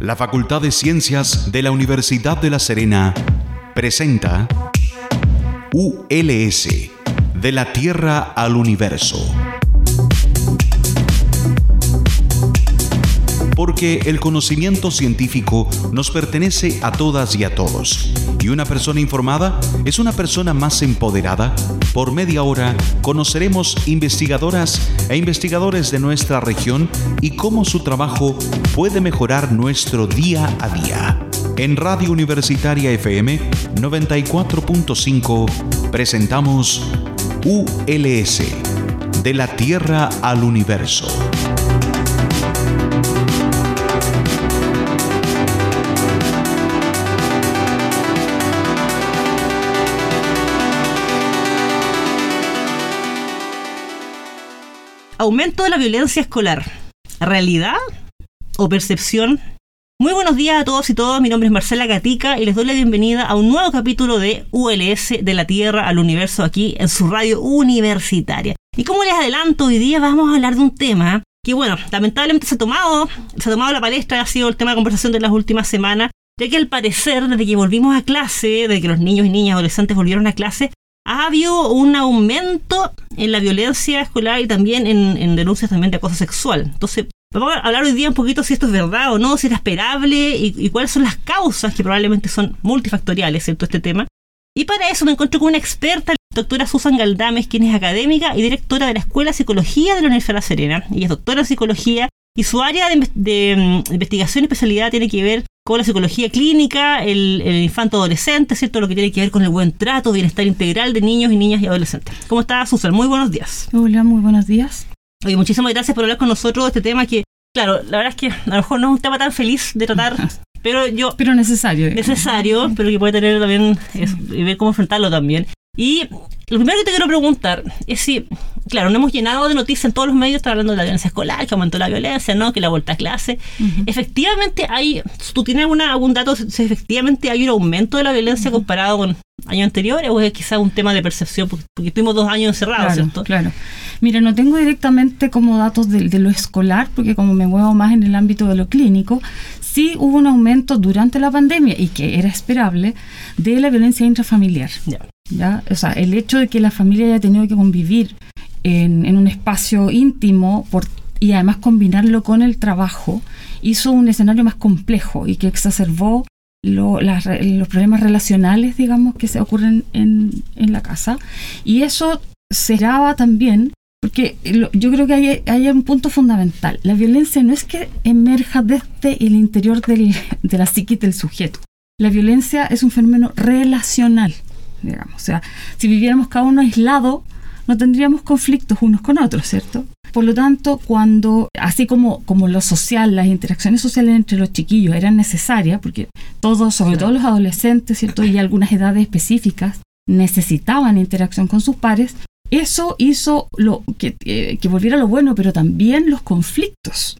La Facultad de Ciencias de la Universidad de La Serena presenta ULS, de la Tierra al Universo. Porque el conocimiento científico nos pertenece a todas y a todos. Y una persona informada es una persona más empoderada. Por media hora conoceremos investigadoras e investigadores de nuestra región y cómo su trabajo puede mejorar nuestro día a día. En Radio Universitaria FM 94.5 presentamos ULS, de la Tierra al Universo. Aumento de la violencia escolar. ¿Realidad o percepción? Muy buenos días a todos y todas, mi nombre es Marcela Gatica y les doy la bienvenida a un nuevo capítulo de ULS de la Tierra al Universo aquí en su radio universitaria. Y como les adelanto, hoy día vamos a hablar de un tema que bueno, lamentablemente se ha tomado, se ha tomado la palestra, ha sido el tema de conversación de las últimas semanas, ya que al parecer, desde que volvimos a clase, desde que los niños y niñas adolescentes volvieron a clase, ha habido un aumento en la violencia escolar y también en, denuncias también de acoso sexual. Entonces, vamos a hablar hoy día un poquito si esto es verdad o no, si era esperable y, cuáles son las causas que probablemente son multifactoriales, ¿cierto? Este tema. Y para eso me encuentro con una experta, la doctora Susan Galdames, quien es académica y directora de la Escuela de Psicología de la Universidad de La Serena. Ella es doctora en psicología y su área de, de mm, investigación y especialidad tiene que ver con la psicología clínica, el, el infanto adolescente, ¿cierto? Lo que tiene que ver con el buen trato, bienestar integral de niños y niñas y adolescentes. ¿Cómo está, Susan? Muy buenos días. Hola, muy buenos días. Oye, muchísimas gracias por hablar con nosotros de este tema que, claro, la verdad es que a lo mejor no es un tema tan feliz de tratar, pero yo... Pero necesario. Necesario, pero que puede tener también, y ver cómo enfrentarlo también. Y lo primero que te quiero preguntar es si, claro, no hemos llenado de noticias en todos los medios, está hablando de la violencia escolar, que aumentó la violencia, ¿no? Que la vuelta a clase. Efectivamente hay, ¿tú tienes alguna, algún dato si efectivamente hay un aumento de la violencia comparado con años anteriores o es quizás un tema de percepción? Porque, tuvimos dos años encerrados, ¿cierto? Claro. Mira, no tengo directamente como datos de, lo escolar, porque como me muevo más en el ámbito de lo clínico, sí hubo un aumento durante la pandemia y que era esperable de la violencia intrafamiliar. Ya. ¿Ya? O sea, el hecho de que la familia haya tenido que convivir en, un espacio íntimo y además combinarlo con el trabajo hizo un escenario más complejo y que exacerbó los problemas relacionales, digamos, que se ocurren en, la casa. Y eso se daba también, porque yo creo que hay, hay, un punto fundamental. La violencia no es que emerja desde el interior del, de la psique del sujeto. La violencia es un fenómeno relacional digamos. O sea, si viviéramos cada uno aislado, no tendríamos conflictos unos con otros, ¿cierto? Por lo tanto, cuando, así como, como lo social, las interacciones sociales entre los chiquillos eran necesarias, porque todos, sobre todo los adolescentes, ¿cierto? Y algunas edades específicas, necesitaban interacción con sus pares, eso hizo lo, que, eh, que volviera lo bueno, pero también los conflictos.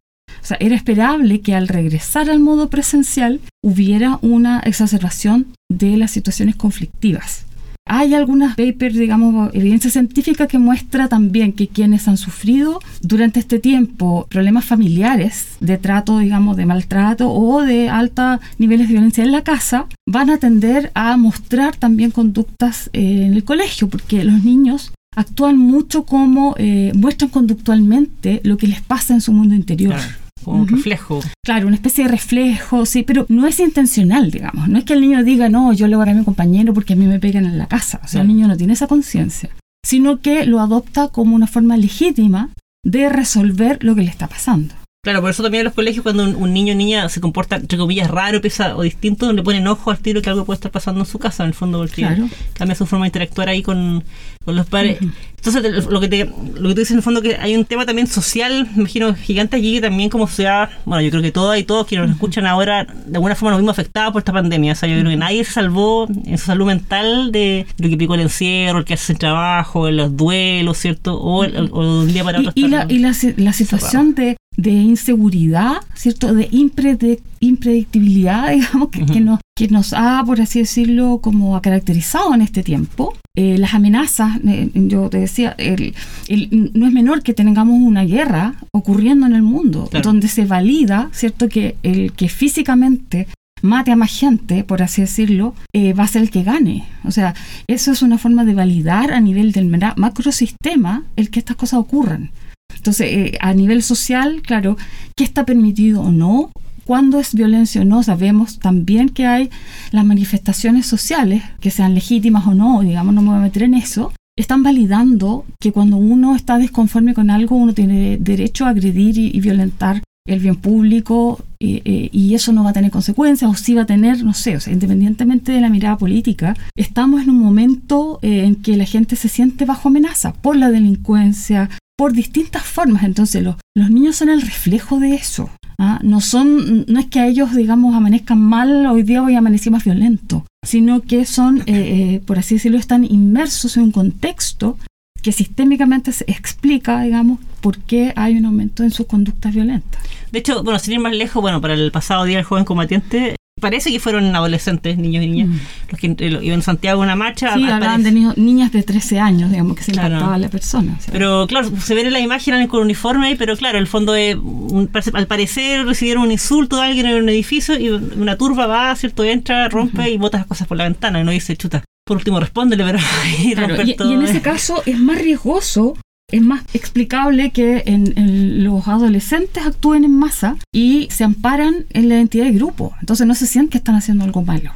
Sea, era esperable que al regresar al modo presencial hubiera una exacerbación de las situaciones conflictivas. Hay algunas papers, digamos, evidencia científica que muestra también que quienes han sufrido durante este tiempo problemas familiares de trato, digamos, de maltrato o de altos niveles de violencia en la casa, van a tender a mostrar también conductas eh, en el colegio, porque los niños actúan mucho como eh, muestran conductualmente lo que les pasa en su mundo interior un reflejo. Claro, una especie de reflejo, sí, pero no es intencional, digamos. No es que el niño diga, no, yo le voy a, a mi compañero porque a mí me pegan en la casa. O sea, el niño no tiene esa conciencia, sino que lo adopta como una forma legítima de resolver lo que le está pasando. Claro, por eso también en los colegios cuando un, niño o niña se comporta, entre comillas, raro pesa, o distinto, le ponen ojo al tiro que algo puede estar pasando en su casa, en el fondo, porque cambia su forma de interactuar ahí con, los padres. Entonces, lo que, te, lo que tú dices en el fondo que hay un tema también social, me imagino, gigante allí también como sea, bueno, yo creo que todas y todos quienes nos escuchan ahora, de alguna forma nos vimos afectados por esta pandemia. O sea, yo creo que nadie se salvó en su salud mental de lo que picó el encierro, el que hace el trabajo, los duelos, ¿cierto? O, de un día para otro. Y, la, y la, la situación de de inseguridad, ¿cierto? De impredictibilidad, digamos, que, nos, que nos ha, por así decirlo, como ha caracterizado en este tiempo, eh, las amenazas, eh, yo te decía, el- el- no es menor que tengamos una guerra ocurriendo en el mundo, Claro. donde se valida, ¿cierto?, que el que físicamente mate a más gente, por así decirlo, eh, va a ser el que gane. O sea, eso es una forma de validar a nivel del macrosistema el que estas cosas ocurran. Entonces, eh, a nivel social, claro, ¿qué está permitido o no? ¿Cuándo es violencia o no? Sabemos también que hay las manifestaciones sociales, que sean legítimas o no, digamos, no me voy a meter en eso, están validando que cuando uno está desconforme con algo, uno tiene derecho a agredir y, violentar el bien público eh, y eso no va a tener consecuencias o sí va a tener, no sé, o sea, independientemente de la mirada política, estamos en un momento eh, en que la gente se siente bajo amenaza por la delincuencia, por distintas formas. Entonces, los, niños son el reflejo de eso. ¿ah? No son, no es que a ellos, digamos, amanezcan mal, hoy día hoy amanecí más violento, sino que son, eh, eh, por así decirlo, están inmersos en un contexto que sistémicamente se explica, digamos, por qué hay un aumento en sus conductas violentas. De hecho, bueno, sin ir más lejos, bueno, para el pasado Día del Joven Combatiente, parece que fueron adolescentes, niños y niñas, Mm. los que eh, iban a Santiago a una marcha. Sí, hablaban de niños- niñas de 13 años, digamos, que se Claro. impactaba a la persona. o sea. Pero claro, se ven en la imagen con uniforme, pero claro, el fondo es, un- al parecer recibieron un insulto de alguien en un edificio y una turba va, ¿cierto? Entra, rompe y bota las cosas por la ventana y no dice, chuta, por último respóndele, pero y Claro, romper y, todo. y en ese caso es más riesgoso, es más explicable que en, en los adolescentes actúen en masa y se amparan en la identidad de grupo. Entonces no se sienten que están haciendo algo malo.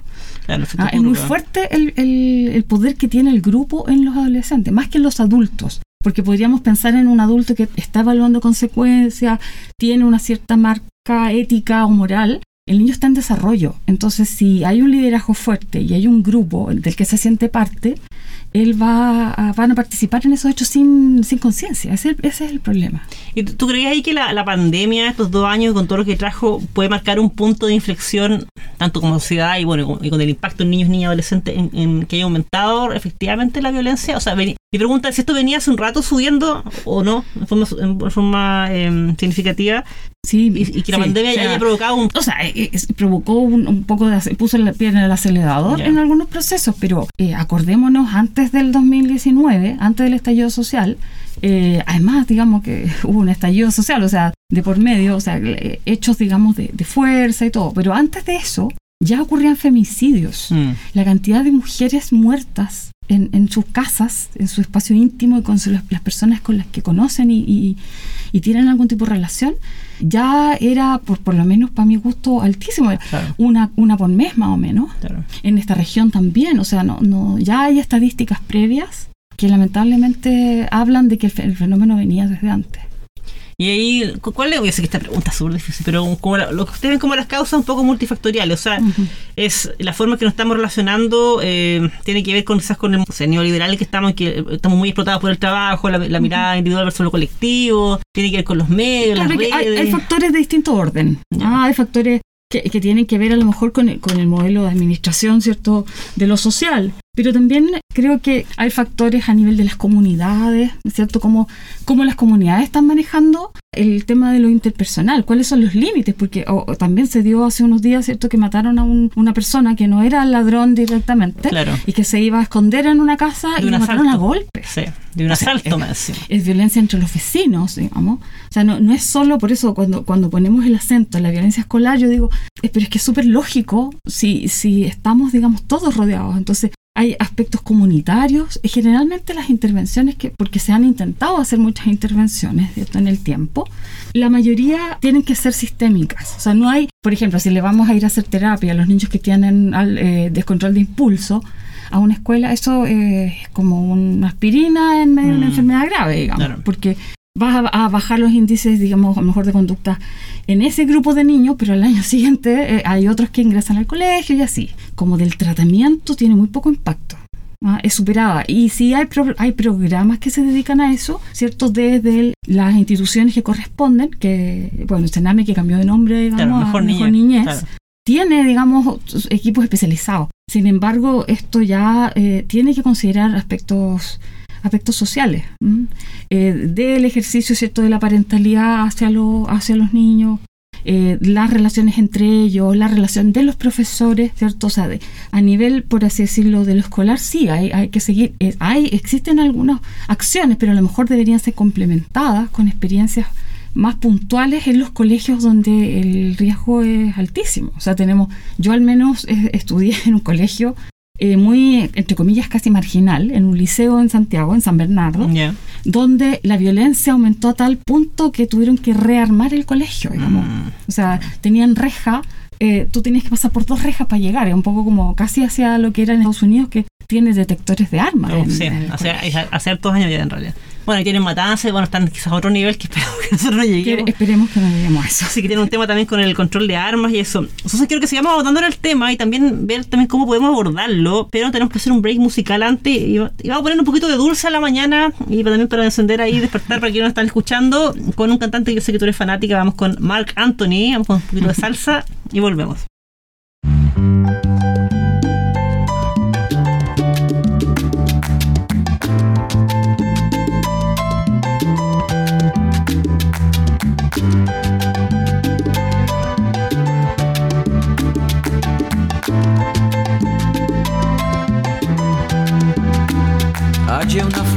Claro, Ah, es muy fuerte el, el- el poder que tiene el grupo en los adolescentes, más que en los adultos. Porque podríamos pensar en un adulto que está evaluando consecuencias, tiene una cierta marca ética o moral. El niño está en desarrollo. Entonces, si hay un liderazgo fuerte y hay un grupo del que se siente parte, él va a, van a participar en esos hechos sin, sin conciencia. Ese, ese es el problema. ¿Y tú tú creías ahí que la, la pandemia, estos dos años, con todo lo que trajo, puede marcar un punto de inflexión, tanto como sociedad y bueno, y con el impacto en niños, niñas, adolescentes, en, que haya aumentado efectivamente la violencia? O sea, veni- mi pregunta es si esto venía hace un rato subiendo o no, en forma, en forma em, significativa, Sí, y, y que la sí, pandemia o sea, haya provocado un... O sea, eh, eh, provocó un, un poco de... puso la piedra en el acelerador Ya. en algunos procesos, pero eh, acordémonos, antes del 2019, antes del estallido social, eh, además, digamos que hubo un estallido social, o sea, de por medio, o sea, eh, hechos, digamos, de, de fuerza y todo, pero antes de eso ya ocurrían femicidios. Mm, La cantidad de mujeres muertas en, en sus casas, en su espacio íntimo y con su- las, personas con las que conocen y, y- y tienen algún tipo de relación, ya era, por, por lo menos para mi gusto, altísimo. Claro. Una, una por mes más o menos. claro. En esta región también, o sea, no, no, ya hay estadísticas previas que lamentablemente hablan de que el fenómeno venía desde antes. Y ahí, cu- ¿cuál es? Yo sé que esta pregunta es súper difícil, pero como la- lo que ustedes ven como las causas un poco multifactoriales, o sea, es la forma que nos estamos relacionando, eh, tiene que ver con quizás con el o sea, neoliberal que estamos, que estamos muy explotados por el trabajo, la, la mirada individual versus lo colectivo, tiene que ver con los medios, Claro las hay, redes. hay factores de distinto orden. Ah, hay factores que, que tienen que ver a lo mejor con el, con el modelo de administración, ¿cierto?, de lo social. Pero también creo que hay factores a nivel de las comunidades, ¿cierto?, cómo, cómo las comunidades están manejando el tema de lo interpersonal, cuáles son los límites, porque o- o también se dio hace unos días, ¿cierto?, que mataron a un- una persona que no era ladrón directamente Claro. y que se iba a esconder en una casa De y un lo mataron a golpes Sí, de un O sea, asalto es- más. sí. es violencia entre los vecinos, digamos. O sea, no, no es solo por eso cuando, cuando ponemos el acento en la violencia escolar, yo digo, eh, pero es que es súper lógico si, si estamos, digamos, todos rodeados. Entonces, hay aspectos comunitarios y generalmente las intervenciones, que porque se han intentado hacer muchas intervenciones ¿cierto? en el tiempo, la mayoría tienen que ser sistémicas. O sea, no hay, por ejemplo, si le vamos a ir a hacer terapia a los niños que tienen eh, descontrol de impulso, a una escuela, eso eh, es como una aspirina en medio de una Mm. enfermedad grave, digamos, Claro. porque vas a, a bajar los índices, digamos, a lo mejor de conducta en ese grupo de niños, pero al año siguiente eh, hay otros que ingresan al colegio y así. Como del tratamiento tiene muy poco impacto. ¿ah? Es superada. Y sí hay, pro- hay programas que se dedican a eso, ¿cierto? Desde el- las instituciones que corresponden, que, bueno, Sename que cambió de nombre, digamos, Claro, a mejor, niñez. Claro. tiene, digamos, equipos especializados. Sin embargo, esto ya eh, tiene que considerar aspectos aspectos sociales. Eh, del ejercicio cierto de la parentalidad hacia, lo- hacia los niños eh, las relaciones entre ellos, la relación de los profesores, ¿cierto? O sea, de, a nivel, por así decirlo, de lo escolar, sí, hay, hay que seguir, eh, hay, existen algunas acciones, pero a lo mejor deberían ser complementadas con experiencias más puntuales en los colegios donde el riesgo es altísimo. O sea, tenemos, yo al menos eh, estudié en un colegio eh, muy, entre comillas, casi marginal, en un liceo en Santiago, en San Bernardo, donde la violencia aumentó a tal punto que tuvieron que rearmar el colegio, digamos. Mm. O sea, tenían reja, eh, tú tenías que pasar por dos rejas para llegar, es un poco como casi hacia lo que era en Estados Unidos, que tiene detectores de armas. Oh, en- sí, en hace, colegio. hace hartos años ya en realidad. Bueno, y tienen matanzas, bueno, están quizás a otro nivel que esperamos que nosotros no lleguemos. esperemos que no lleguemos a eso. Así que tiene un tema también con el control de armas y eso. Entonces quiero que sigamos abordando el tema y también ver también cómo podemos abordarlo, pero tenemos que hacer un break musical antes y, va- y vamos a poner un poquito de dulce a la mañana y también para encender ahí, despertar para quienes nos están escuchando, con un cantante que yo sé que tú eres fanática, vamos con Mark Anthony, vamos con un poquito de salsa y volvemos.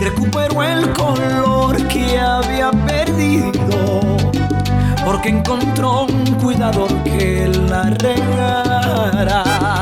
recupero el color que había perdido porque encontró un cuidador que la regara.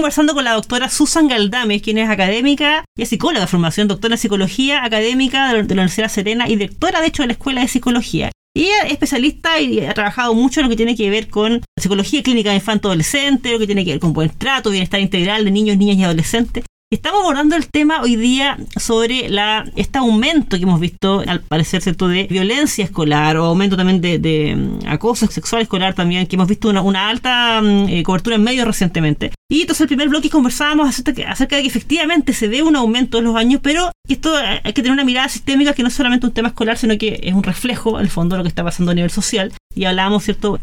conversando con la doctora Susan Galdames, quien es académica y es psicóloga de formación, doctora en psicología académica de la Universidad Serena y directora, de hecho, de la Escuela de Psicología. Y es especialista y ha trabajado mucho en lo que tiene que ver con psicología clínica de infanto-adolescente, lo que tiene que ver con buen trato, bienestar integral de niños, niñas y adolescentes. Estamos abordando el tema hoy día sobre la, este aumento que hemos visto, al parecer, ¿cierto?, de violencia escolar o aumento también de, mm, acoso sexual escolar también, que hemos visto una, alta mm, eh, cobertura en medios recientemente. Y entonces el primer bloque conversábamos acerca, acerca, de que efectivamente se ve un aumento en los años, pero esto hay que tener una mirada sistémica que no es solamente un tema escolar, sino que es un reflejo, el fondo, de lo que está pasando a nivel social. Y hablábamos, ¿cierto?,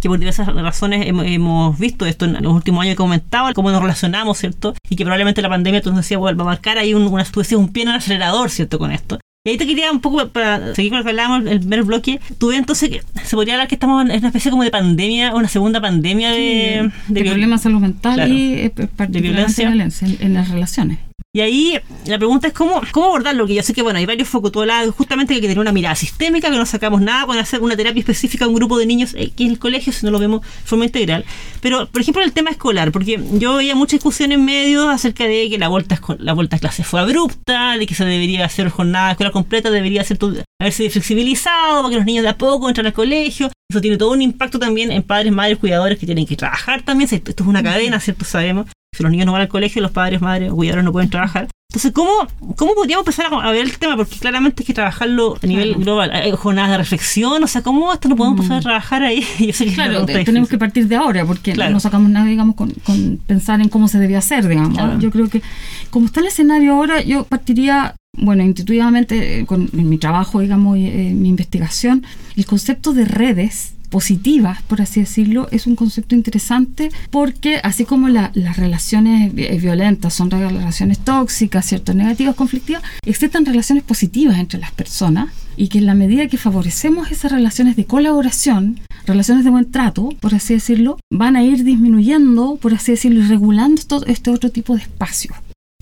que por diversas razones hemos, visto esto en los últimos años que comentaba, cómo nos relacionamos, ¿cierto? Y que probablemente la pandemia, tú nos decías, va a marcar ahí un, una, un pie en el acelerador, ¿cierto? Con esto. Y ahí te quería un poco, para seguir con lo que hablábamos el primer bloque, tuve entonces que se podría hablar que estamos en una especie como de pandemia, una segunda pandemia de, de, problemas salud mental y eh, de violencia en las relaciones. Y ahí la pregunta es cómo, cómo abordarlo, que yo sé que bueno, hay varios focos, todo lado, justamente que que tener una mirada sistémica, que no sacamos nada con hacer una terapia específica a un grupo de niños aquí en el colegio, si no lo vemos de forma integral. Pero, por ejemplo, el tema escolar, porque yo veía mucha discusión en medios acerca de que la vuelta, la vuelta a clase fue abrupta, de que se debería hacer jornada escolar completa, debería ser haberse flexibilizado para que los niños de a poco entran al colegio. Eso tiene todo un impacto también en padres, madres, cuidadores que tienen que trabajar también. Esto es una cadena, ¿cierto? Sabemos. Si los niños no van al colegio, los padres, madres, cuidadores no pueden trabajar. Entonces, ¿cómo, ¿cómo podríamos empezar a, ver el tema? Porque claramente hay que trabajarlo a nivel global. Hay jornadas de reflexión, o sea, ¿cómo esto no podemos empezar a mm. trabajar ahí? claro, tenemos que partir de ahora, porque no sacamos nada, digamos, con, pensar en cómo se debía hacer, digamos. Yo creo que, como está el escenario ahora, yo partiría bueno, intuitivamente, eh, con mi trabajo, digamos, y, eh, mi investigación, el concepto de redes positivas, por así decirlo, es un concepto interesante porque así como las relaciones eh, violentas son relaciones tóxicas, cierto, negativas, conflictivas, existen relaciones positivas entre las personas y que en la medida que favorecemos esas relaciones de colaboración, relaciones de buen trato, por así decirlo, van a ir disminuyendo, por así decirlo, y regulando todo este otro tipo de espacios.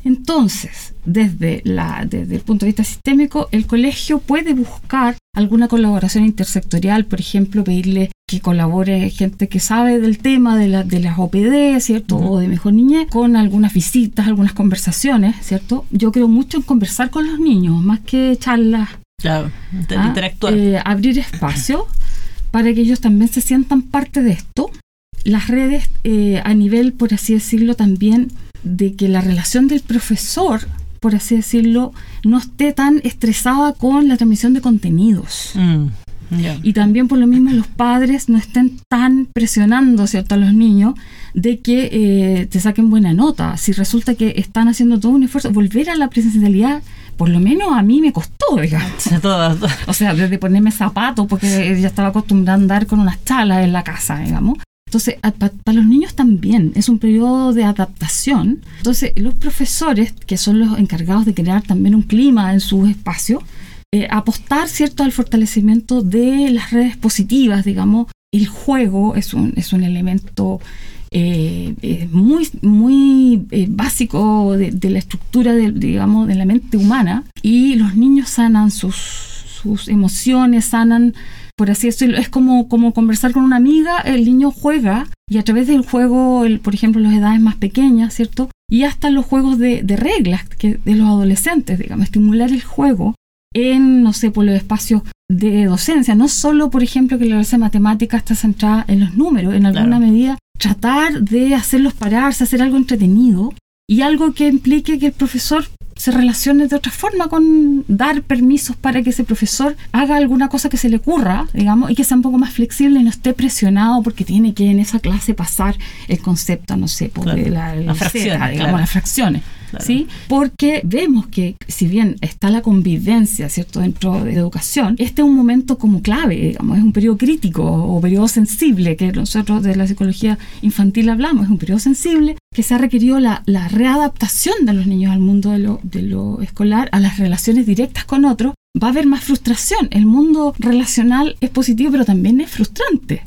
Entonces, desde, la, desde el punto de vista sistémico, el colegio puede buscar alguna colaboración intersectorial, por ejemplo, pedirle que colabore gente que sabe del tema de, la, de las OPD, ¿cierto? O de mejor niñez, con algunas visitas, algunas conversaciones, ¿cierto? Yo creo mucho en conversar con los niños, más que charlas. Claro, ¿ah? interactuar. Eh, abrir espacio para que ellos también se sientan parte de esto. Las redes eh, a nivel, por así decirlo, también de que la relación del profesor, por así decirlo, no esté tan estresada con la transmisión de contenidos. Mm, y también por lo mismo los padres no estén tan presionando ¿cierto? a los niños de que eh, te saquen buena nota. Si resulta que están haciendo todo un esfuerzo, volver a la presencialidad por lo menos a mí me costó, digamos. o sea, desde ponerme zapatos, porque ya estaba acostumbrada a andar con unas chalas en la casa, digamos, entonces, para los niños también es un periodo de adaptación. Entonces, los profesores, que son los encargados de crear también un clima en su espacio, eh, apostar, ¿cierto?, al fortalecimiento de las redes positivas, digamos. El juego es un, es un elemento eh, eh, muy, muy básico de, la estructura, de, digamos, de la mente humana. Y los niños sanan sus, sus emociones, sanan por así decirlo, es como, como conversar con una amiga, el niño juega y a través del juego, el, por ejemplo, las edades más pequeñas, ¿cierto? Y hasta los juegos de, reglas que de los adolescentes, digamos, estimular el juego en, no sé, por los espacios de docencia, no solo, por ejemplo, que la clase de matemática está centrada en los números, en alguna medida, tratar de hacerlos pararse, hacer algo entretenido y algo que implique que el profesor se relacione de otra forma con dar permisos para que ese profesor haga alguna cosa que se le ocurra, digamos, y que sea un poco más flexible y no esté presionado porque tiene que en esa clase pasar el concepto, no sé, por la, digamos, las fracciones. ¿Sí? Porque vemos que si bien está la convivencia, ¿cierto?, dentro de educación, este es un momento como clave, digamos, es un periodo crítico o periodo sensible que nosotros de la psicología infantil hablamos, es un periodo sensible que se ha requerido la, readaptación de los niños al mundo de lo, de lo escolar, a las relaciones directas con otros, va a haber más frustración. El mundo relacional es positivo, pero también es frustrante.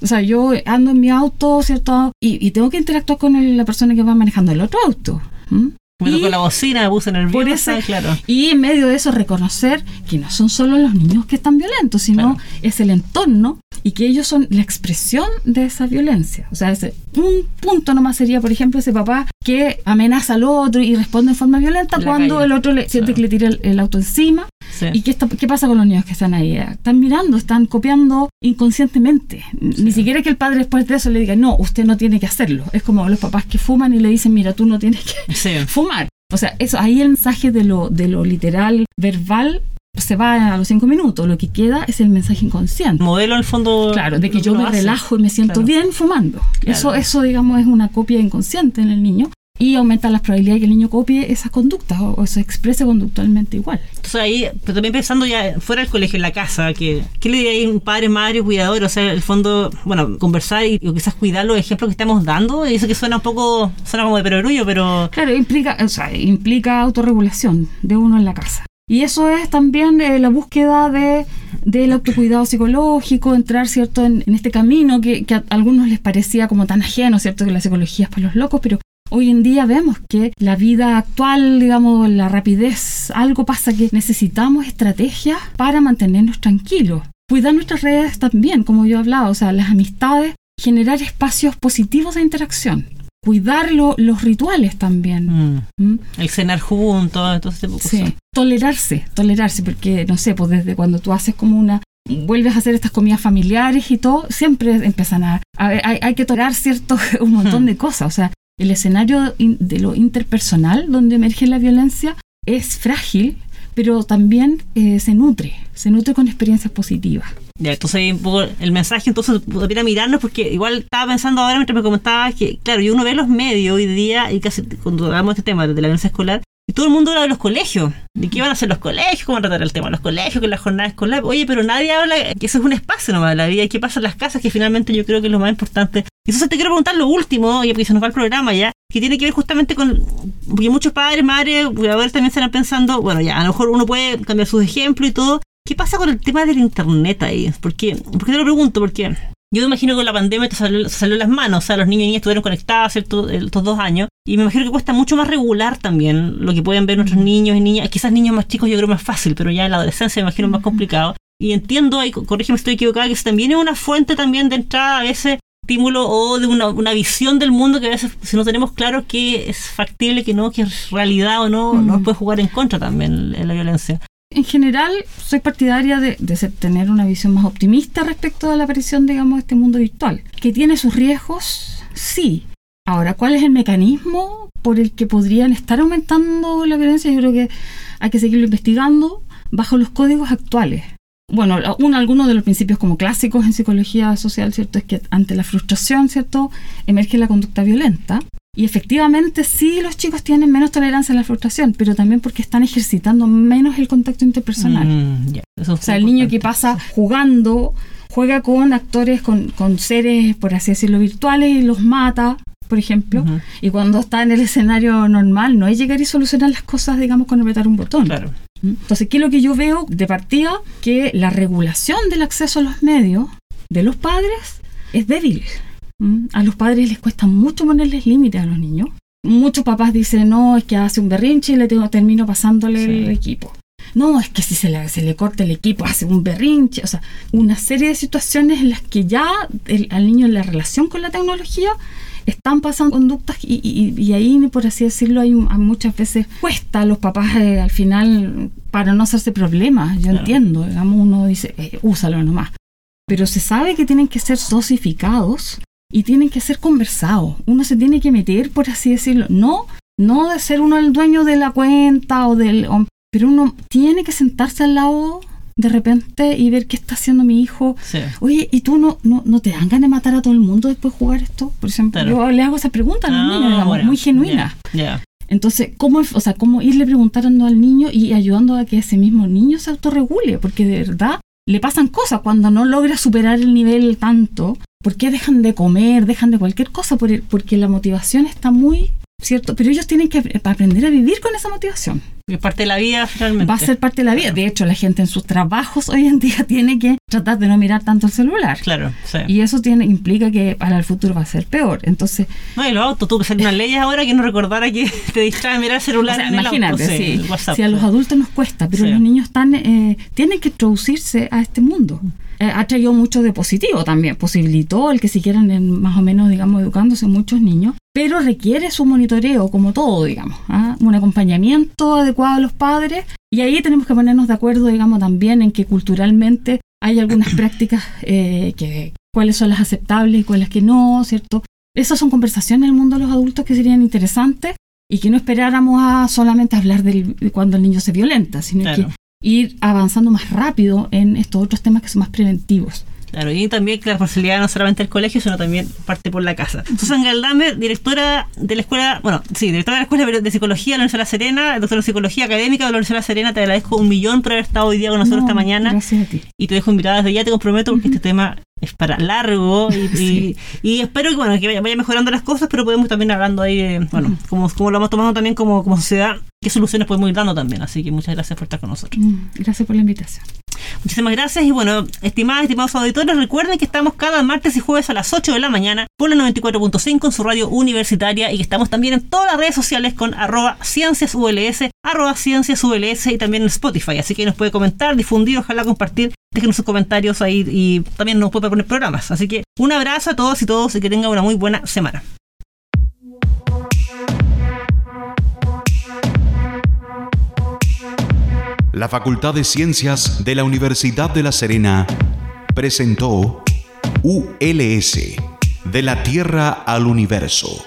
O sea, yo ando en mi auto, ¿cierto? Y, tengo que interactuar con la persona que va manejando el otro auto. Me Y- tocó la bocina, me puse nerviosa, por claro. Y en medio de eso reconocer que no son solo los niños que están violentos, sino Claro. es el entorno y que ellos son la expresión de esa violencia. O sea, ese, un punto nomás sería, por ejemplo, ese papá que amenaza al otro y responde en forma violenta En la cuando calle. el otro le siente Claro. que le tira el, el auto encima. Sí. ¿Y qué, está- qué pasa con los niños que están ahí? Están mirando, están copiando inconscientemente. Ni siquiera que el padre después de eso le diga, no, usted no tiene que hacerlo. Es como los papás que fuman y le dicen, mira, tú no tienes que Sí. fumar. O sea, eso ahí el mensaje de lo, de lo literal, verbal, se va a los cinco minutos. Lo que queda es el mensaje inconsciente. Modelo en el fondo. Claro, de que yo me hace. relajo y me siento Claro. bien fumando. Claro. Eso, eso, digamos, es una copia inconsciente en el niño y aumenta las probabilidades de que el niño copie esas conductas o, o se exprese conductualmente igual. Entonces ahí, pero también pensando ya fuera del colegio, en la casa, que, ¿qué le diría ahí un padre, madre, cuidador? O sea, el fondo, bueno, conversar y, quizás cuidar los ejemplos que estamos dando. Y eso que suena un poco, suena como de perogrullo, pero Claro, implica, o sea, implica autorregulación de uno en la casa. Y eso es también eh, la búsqueda de, del autocuidado psicológico, entrar cierto en, este camino que, que a algunos les parecía como tan ajeno, cierto que la psicología es para los locos, pero hoy en día vemos que la vida actual, digamos, la rapidez, algo pasa que necesitamos estrategias para mantenernos tranquilos. Cuidar nuestras redes también, como yo hablaba, o sea, las amistades, generar espacios positivos de interacción. Cuidar lo- los rituales también. mm, ¿m? el cenar juntos, todo Sí. cosas. Tolerarse, tolerarse, porque no sé, pues desde cuando tú haces como una vuelves a hacer estas comidas familiares y todo, siempre empiezan a, hay, hay que tolerar cierto un montón Hmm. de cosas, o sea, el escenario in- de lo interpersonal donde emerge la violencia es frágil, pero también eh, se nutre, se nutre con experiencias positivas. Ya, entonces el mensaje entonces podría mirarnos porque igual estaba pensando ahora mientras me comentabas que, claro, y uno ve los medios hoy día y casi cuando hablamos de este tema de la violencia escolar, y todo el mundo habla de los colegios, de qué van a hacer los colegios, cómo tratar el tema de los colegios, que la jornada escolar, oye, pero nadie habla que eso es un espacio nomás de la vida qué pasa en las casas, que finalmente yo creo que es lo más importante. Y entonces te quiero preguntar lo último, ya porque se nos va el programa ya, que tiene que ver justamente con, porque muchos padres, madres, cuidadores también estarán pensando, bueno, ya, a lo mejor uno puede cambiar sus ejemplos y todo, ¿Qué pasa con el tema del internet ahí? ¿Por qué? ¿Por qué te lo pregunto? Porque yo me imagino que con la pandemia te salió, salió en las manos, o sea, los niños y niñas estuvieron conectados ¿cierto? estos dos años, y me imagino que cuesta mucho más regular también lo que pueden ver nuestros niños y niñas, quizás niños más chicos yo creo más fácil, pero ya en la adolescencia me imagino más complicado. Y entiendo, y corrígeme si estoy equivocada, que eso también es una fuente también de entrada a veces estímulo o de una, una visión del mundo que a veces si no tenemos claro que es factible, que no, que es realidad o no, nos puede jugar en contra también en la violencia. En general, soy partidaria de, tener una visión más optimista respecto a la aparición, digamos, de este mundo virtual. ¿Que tiene sus riesgos? Sí. Ahora, ¿cuál es el mecanismo por el que podrían estar aumentando la violencia? Yo creo que hay que seguirlo investigando bajo los códigos actuales. Bueno, uno, alguno de los principios como clásicos en psicología social, ¿cierto? Es que ante la frustración, ¿cierto? Emerge la conducta violenta. Y efectivamente sí los chicos tienen menos tolerancia a la frustración, pero también porque están ejercitando menos el contacto interpersonal. Mm, eso O sea, el niño que pasa jugando, juega con actores, con, con seres, por así decirlo, virtuales y los mata, por ejemplo. Y cuando está en el escenario normal, no es llegar y solucionar las cosas, digamos, con apretar un botón. Claro. ¿Mm? Entonces, ¿qué es lo que yo veo de partida? Que la regulación del acceso a los medios de los padres es débil. ¿Mm? A los padres les cuesta mucho ponerles límites a los niños. Muchos papás dicen, no, es que hace un berrinche y le tengo, termino pasándole Sí. el equipo. No, es que si se le, se le corta el equipo, hace un berrinche. O sea, una serie de situaciones en las que ya el- al niño en la relación con la tecnología están pasando conductas y, y- y ahí, por así decirlo, hay, muchas veces cuesta a los papás eh, al final para no hacerse problemas. Yo Claro. entiendo, digamos, uno dice, eh, úsalo nomás. Pero se sabe que tienen que ser dosificados y tienen que ser conversados. Uno se tiene que meter, por así decirlo. No, no de ser uno el dueño de la cuenta o del... pero uno tiene que sentarse al lado de repente y ver qué está haciendo mi hijo. Sí. Oye, ¿y tú no, no, no te dan ganas de matar a todo el mundo después de jugar esto? Por ejemplo, Claro. yo le hago esa pregunta a los Ah, niños, digamos, bueno, muy genuina. Ya. Entonces, ¿cómo, o sea, ¿cómo irle preguntando al niño y ayudando a que ese mismo niño se autorregule? Porque de verdad le pasan cosas cuando no logra superar el nivel tanto. ¿Por qué dejan de comer, dejan de cualquier cosa? Por porque la motivación está muy ¿cierto? Pero ellos tienen que aprender a vivir con esa motivación. Es parte de la vida finalmente. Va a ser parte de la vida. De hecho, la gente en sus trabajos hoy en día tiene que tratar de no mirar tanto el celular. Claro, sí. Y eso tiene, implica que para el futuro va a ser peor. Entonces. No, y los autos, tú que salen unas leyes ahora que no recordara que te distrae mirar el celular en imagínate, el auto. Sí, el WhatsApp, si a los adultos nos cuesta, pero los niños están, eh, tienen que introducirse a este mundo. Eh, ha traído mucho de positivo también, posibilitó el que siguieran en, más o menos, digamos, educándose muchos niños, pero requiere su monitoreo, como todo, digamos, ¿ah? un acompañamiento adecuado a los padres, y ahí tenemos que ponernos de acuerdo, digamos, también en que culturalmente hay algunas prácticas eh, que cuáles son las aceptables y cuáles que no, ¿cierto? Esas son conversaciones en el mundo de los adultos que serían interesantes y que no esperáramos a solamente hablar de cuando el niño se violenta, sino que ir avanzando más rápido en estos otros temas que son más preventivos. Claro, y también que la responsabilidad no solamente del colegio, sino también parte por la casa. Susan Galdame, directora de la escuela, bueno, sí, directora de la Escuela de Psicología de la Universidad de La Serena, doctora en Psicología Académica de la Universidad de La Serena, te agradezco un millón por haber estado hoy día con nosotros esta mañana. Gracias a ti. Y te dejo invitada desde ya, te comprometo, porque este tema es para largo y, y, espero que bueno que vaya mejorando las cosas pero podemos también hablando ahí bueno como, como lo vamos tomando también como, como sociedad qué soluciones podemos ir dando también. Así que muchas gracias por estar con nosotros. Mm, gracias por la invitación Muchísimas gracias y bueno, estimadas, estimados auditores, recuerden que estamos cada martes y jueves a las 8 de la mañana por la 94.5 en su radio universitaria y que estamos también en todas las redes sociales con arroba cienciasuls, arroba cienciasuls y también en Spotify. Así que nos puede comentar, difundir, ojalá compartir, déjenos sus comentarios ahí y también nos puede poner programas. Así que un abrazo a todos y todos y que tengan una muy buena semana. La Facultad de Ciencias de la Universidad de La Serena presentó ULS, de la Tierra al Universo.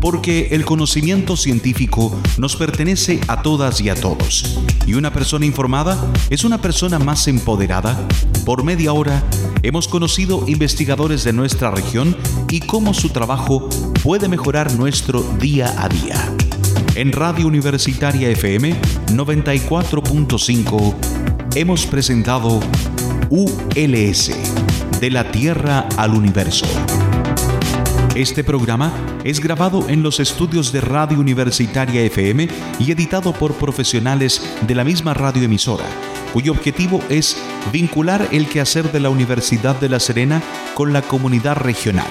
porque el conocimiento científico nos pertenece a todas y a todos. Y una persona informada es una persona más empoderada. Por media hora hemos conocido investigadores de nuestra región y cómo su trabajo puede mejorar nuestro día a día. En Radio Universitaria FM 94.5 hemos presentado ULS, de la Tierra al Universo. Este programa es grabado en los estudios de Radio Universitaria FM y editado por profesionales de la misma radioemisora, cuyo objetivo es vincular el quehacer de la Universidad de La Serena con la comunidad regional,